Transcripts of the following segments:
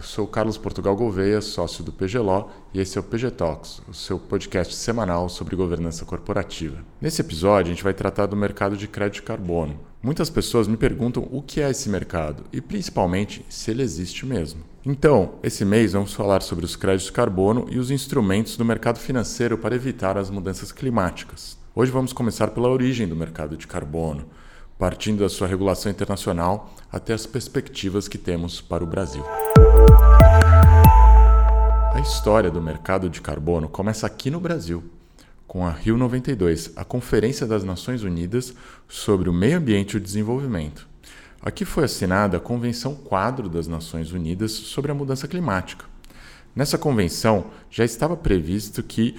eu sou Carlos Portugal Gouveia, sócio do PGLO, e esse é o PG Talks, o seu podcast semanal sobre governança corporativa. Nesse episódio, a gente vai tratar do mercado de crédito de carbono. Muitas pessoas me perguntam o que é esse mercado e, principalmente, se ele existe mesmo. Então, esse mês vamos falar sobre os créditos de carbono e os instrumentos do mercado financeiro para evitar as mudanças climáticas. Hoje vamos começar pela origem do mercado de carbono partindo da sua regulação internacional até as perspectivas que temos para o Brasil. A história do mercado de carbono começa aqui no Brasil, com a Rio 92, a Conferência das Nações Unidas sobre o Meio Ambiente e o Desenvolvimento. Aqui foi assinada a Convenção Quadro das Nações Unidas sobre a Mudança Climática. Nessa convenção já estava previsto que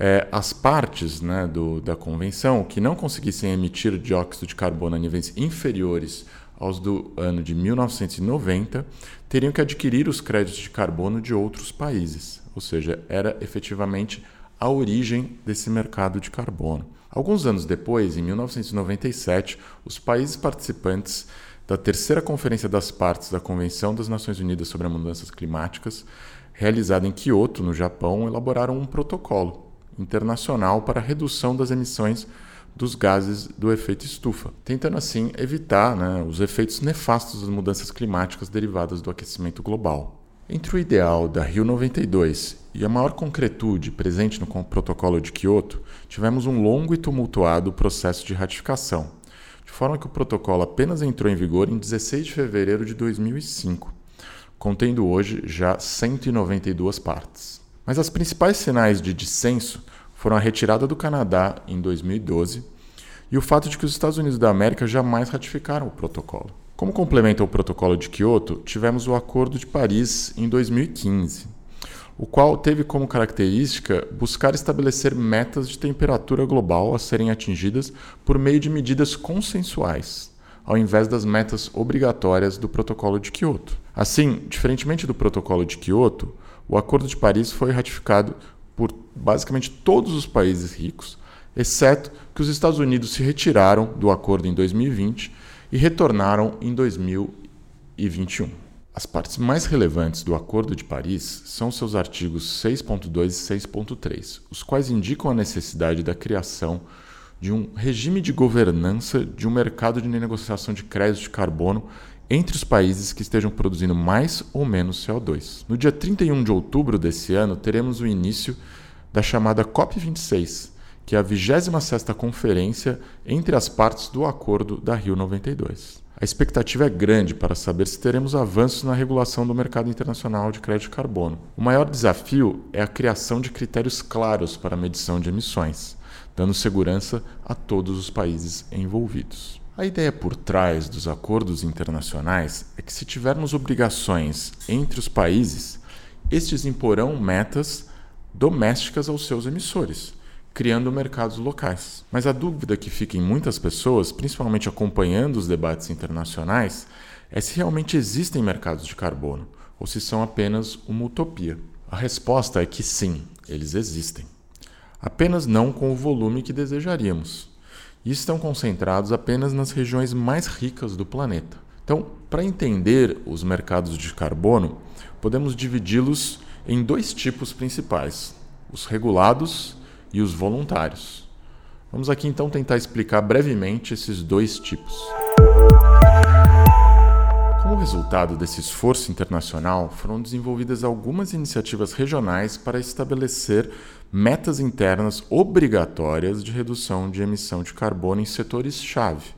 é, as partes né, do, da convenção que não conseguissem emitir dióxido de carbono a níveis inferiores aos do ano de 1990 teriam que adquirir os créditos de carbono de outros países, ou seja, era efetivamente a origem desse mercado de carbono. Alguns anos depois, em 1997, os países participantes da terceira Conferência das Partes da Convenção das Nações Unidas sobre as Mudanças Climáticas, realizada em Kyoto, no Japão, elaboraram um protocolo internacional para a redução das emissões dos gases do efeito estufa, tentando assim evitar né, os efeitos nefastos das mudanças climáticas derivadas do aquecimento global. Entre o ideal da Rio 92 e a maior concretude presente no protocolo de Kyoto, tivemos um longo e tumultuado processo de ratificação, de forma que o protocolo apenas entrou em vigor em 16 de fevereiro de 2005, contendo hoje já 192 partes. Mas as principais sinais de dissenso foram a retirada do Canadá em 2012 e o fato de que os Estados Unidos da América jamais ratificaram o protocolo. Como complemento ao protocolo de Kyoto, tivemos o Acordo de Paris em 2015, o qual teve como característica buscar estabelecer metas de temperatura global a serem atingidas por meio de medidas consensuais, ao invés das metas obrigatórias do protocolo de Kyoto. Assim, diferentemente do protocolo de Kyoto, o Acordo de Paris foi ratificado por basicamente todos os países ricos, exceto que os Estados Unidos se retiraram do acordo em 2020 e retornaram em 2021. As partes mais relevantes do Acordo de Paris são seus artigos 6.2 e 6.3, os quais indicam a necessidade da criação de um regime de governança de um mercado de negociação de crédito de carbono entre os países que estejam produzindo mais ou menos CO2. No dia 31 de outubro desse ano, teremos o início da chamada COP26, que é a 26ª conferência entre as partes do acordo da Rio 92. A expectativa é grande para saber se teremos avanços na regulação do mercado internacional de crédito de carbono. O maior desafio é a criação de critérios claros para a medição de emissões, dando segurança a todos os países envolvidos. A ideia por trás dos acordos internacionais é que, se tivermos obrigações entre os países, estes imporão metas domésticas aos seus emissores, criando mercados locais. Mas a dúvida que fica em muitas pessoas, principalmente acompanhando os debates internacionais, é se realmente existem mercados de carbono ou se são apenas uma utopia. A resposta é que sim, eles existem. Apenas não com o volume que desejaríamos e estão concentrados apenas nas regiões mais ricas do planeta. Então, para entender os mercados de carbono, podemos dividi-los em dois tipos principais: os regulados e os voluntários. Vamos aqui então tentar explicar brevemente esses dois tipos. Como resultado desse esforço internacional, foram desenvolvidas algumas iniciativas regionais para estabelecer metas internas obrigatórias de redução de emissão de carbono em setores-chave,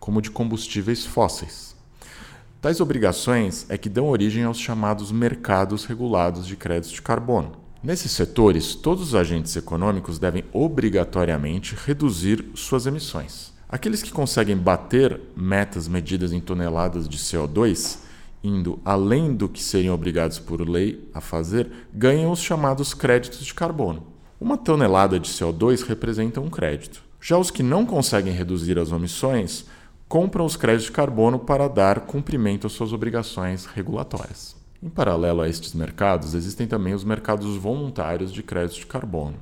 como de combustíveis fósseis. Tais obrigações é que dão origem aos chamados mercados regulados de créditos de carbono. Nesses setores, todos os agentes econômicos devem obrigatoriamente reduzir suas emissões. Aqueles que conseguem bater metas medidas em toneladas de CO2, indo além do que seriam obrigados por lei a fazer, ganham os chamados créditos de carbono. Uma tonelada de CO2 representa um crédito. Já os que não conseguem reduzir as emissões compram os créditos de carbono para dar cumprimento às suas obrigações regulatórias. Em paralelo a estes mercados, existem também os mercados voluntários de créditos de carbono.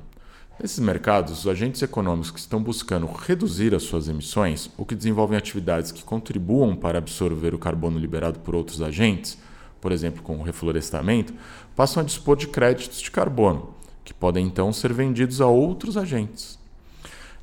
Nesses mercados, os agentes econômicos que estão buscando reduzir as suas emissões ou que desenvolvem atividades que contribuam para absorver o carbono liberado por outros agentes, por exemplo, com o reflorestamento, passam a dispor de créditos de carbono, que podem então ser vendidos a outros agentes.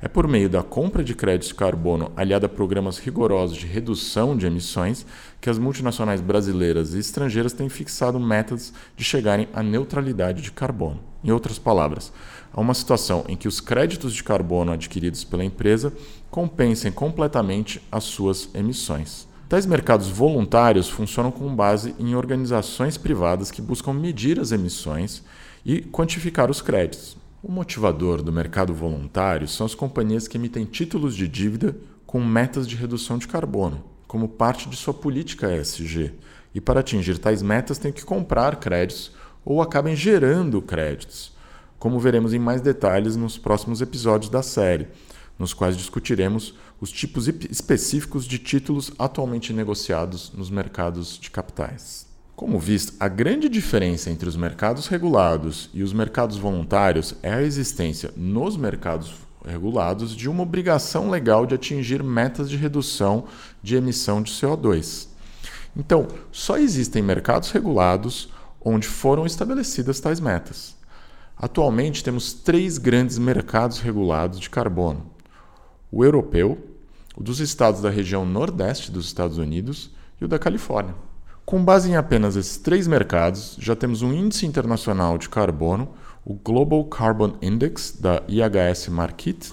É por meio da compra de créditos de carbono aliada a programas rigorosos de redução de emissões que as multinacionais brasileiras e estrangeiras têm fixado metas de chegarem à neutralidade de carbono. Em outras palavras, há uma situação em que os créditos de carbono adquiridos pela empresa compensem completamente as suas emissões. Tais mercados voluntários funcionam com base em organizações privadas que buscam medir as emissões e quantificar os créditos. O motivador do mercado voluntário são as companhias que emitem títulos de dívida com metas de redução de carbono, como parte de sua política ESG. E para atingir tais metas, têm que comprar créditos ou acabem gerando créditos, como veremos em mais detalhes nos próximos episódios da série, nos quais discutiremos os tipos específicos de títulos atualmente negociados nos mercados de capitais. Como visto, a grande diferença entre os mercados regulados e os mercados voluntários é a existência nos mercados regulados de uma obrigação legal de atingir metas de redução de emissão de CO2. Então, só existem mercados regulados onde foram estabelecidas tais metas. Atualmente temos três grandes mercados regulados de carbono: o europeu, o dos estados da região nordeste dos Estados Unidos e o da Califórnia. Com base em apenas esses três mercados, já temos um índice internacional de carbono, o Global Carbon Index da IHS Markit,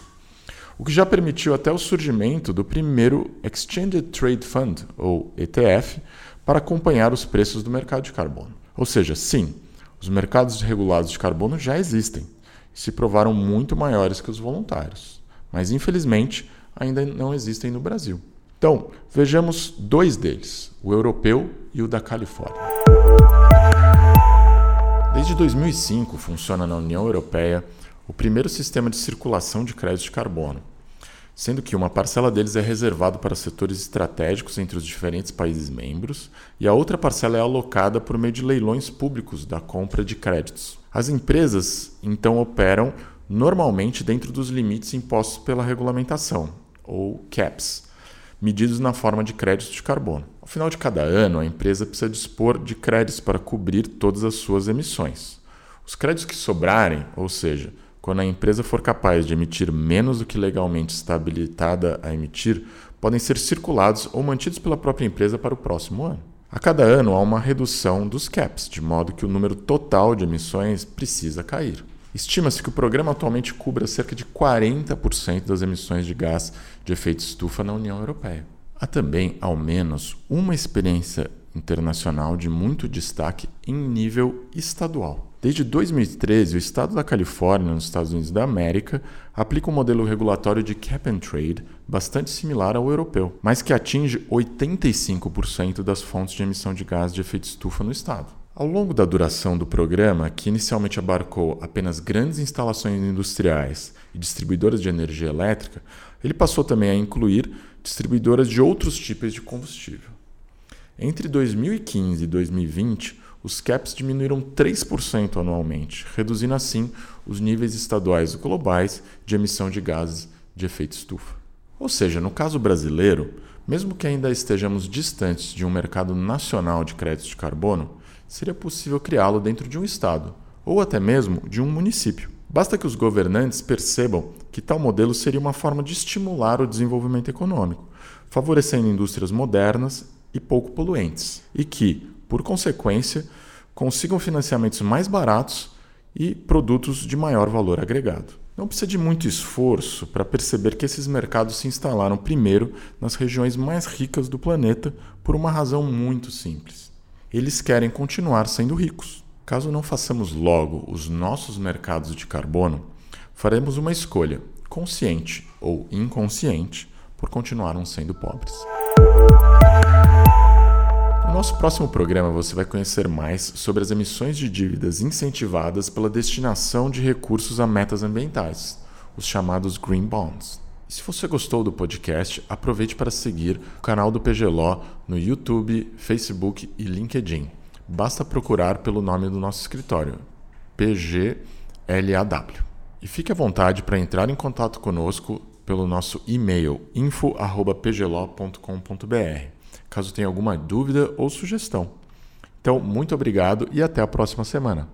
o que já permitiu até o surgimento do primeiro Exchange Trade Fund, ou ETF, para acompanhar os preços do mercado de carbono. Ou seja, sim, os mercados regulados de carbono já existem e se provaram muito maiores que os voluntários, mas infelizmente ainda não existem no Brasil. Então, vejamos dois deles, o europeu e o da Califórnia. Desde 2005 funciona na União Europeia o primeiro sistema de circulação de créditos de carbono, sendo que uma parcela deles é reservada para setores estratégicos entre os diferentes países membros e a outra parcela é alocada por meio de leilões públicos da compra de créditos. As empresas então operam normalmente dentro dos limites impostos pela regulamentação, ou CAPs, medidos na forma de créditos de carbono. Ao final de cada ano, a empresa precisa dispor de créditos para cobrir todas as suas emissões. Os créditos que sobrarem, ou seja, quando a empresa for capaz de emitir menos do que legalmente está habilitada a emitir, podem ser circulados ou mantidos pela própria empresa para o próximo ano. A cada ano há uma redução dos caps, de modo que o número total de emissões precisa cair. Estima-se que o programa atualmente cubra cerca de 40% das emissões de gás de efeito estufa na União Europeia. Há também, ao menos, uma experiência internacional de muito destaque em nível estadual. Desde 2013, o estado da Califórnia, nos Estados Unidos da América, aplica um modelo regulatório de cap and trade bastante similar ao europeu, mas que atinge 85% das fontes de emissão de gás de efeito estufa no estado. Ao longo da duração do programa, que inicialmente abarcou apenas grandes instalações industriais e distribuidoras de energia elétrica, ele passou também a incluir distribuidoras de outros tipos de combustível. Entre 2015 e 2020, os caps diminuíram 3% anualmente, reduzindo assim os níveis estaduais e globais de emissão de gases de efeito estufa. Ou seja, no caso brasileiro, mesmo que ainda estejamos distantes de um mercado nacional de créditos de carbono, seria possível criá-lo dentro de um estado ou até mesmo de um município. Basta que os governantes percebam que tal modelo seria uma forma de estimular o desenvolvimento econômico, favorecendo indústrias modernas e pouco poluentes, e que, por consequência, consigam financiamentos mais baratos e produtos de maior valor agregado. Não precisa de muito esforço para perceber que esses mercados se instalaram primeiro nas regiões mais ricas do planeta por uma razão muito simples eles querem continuar sendo ricos. Caso não façamos logo os nossos mercados de carbono, faremos uma escolha, consciente ou inconsciente, por continuarmos sendo pobres. No nosso próximo programa você vai conhecer mais sobre as emissões de dívidas incentivadas pela destinação de recursos a metas ambientais, os chamados Green Bonds. Se você gostou do podcast, aproveite para seguir o canal do PGLO no YouTube, Facebook e LinkedIn. Basta procurar pelo nome do nosso escritório, PGLAW. E fique à vontade para entrar em contato conosco pelo nosso e-mail info@pglo.com.br, caso tenha alguma dúvida ou sugestão. Então, muito obrigado e até a próxima semana.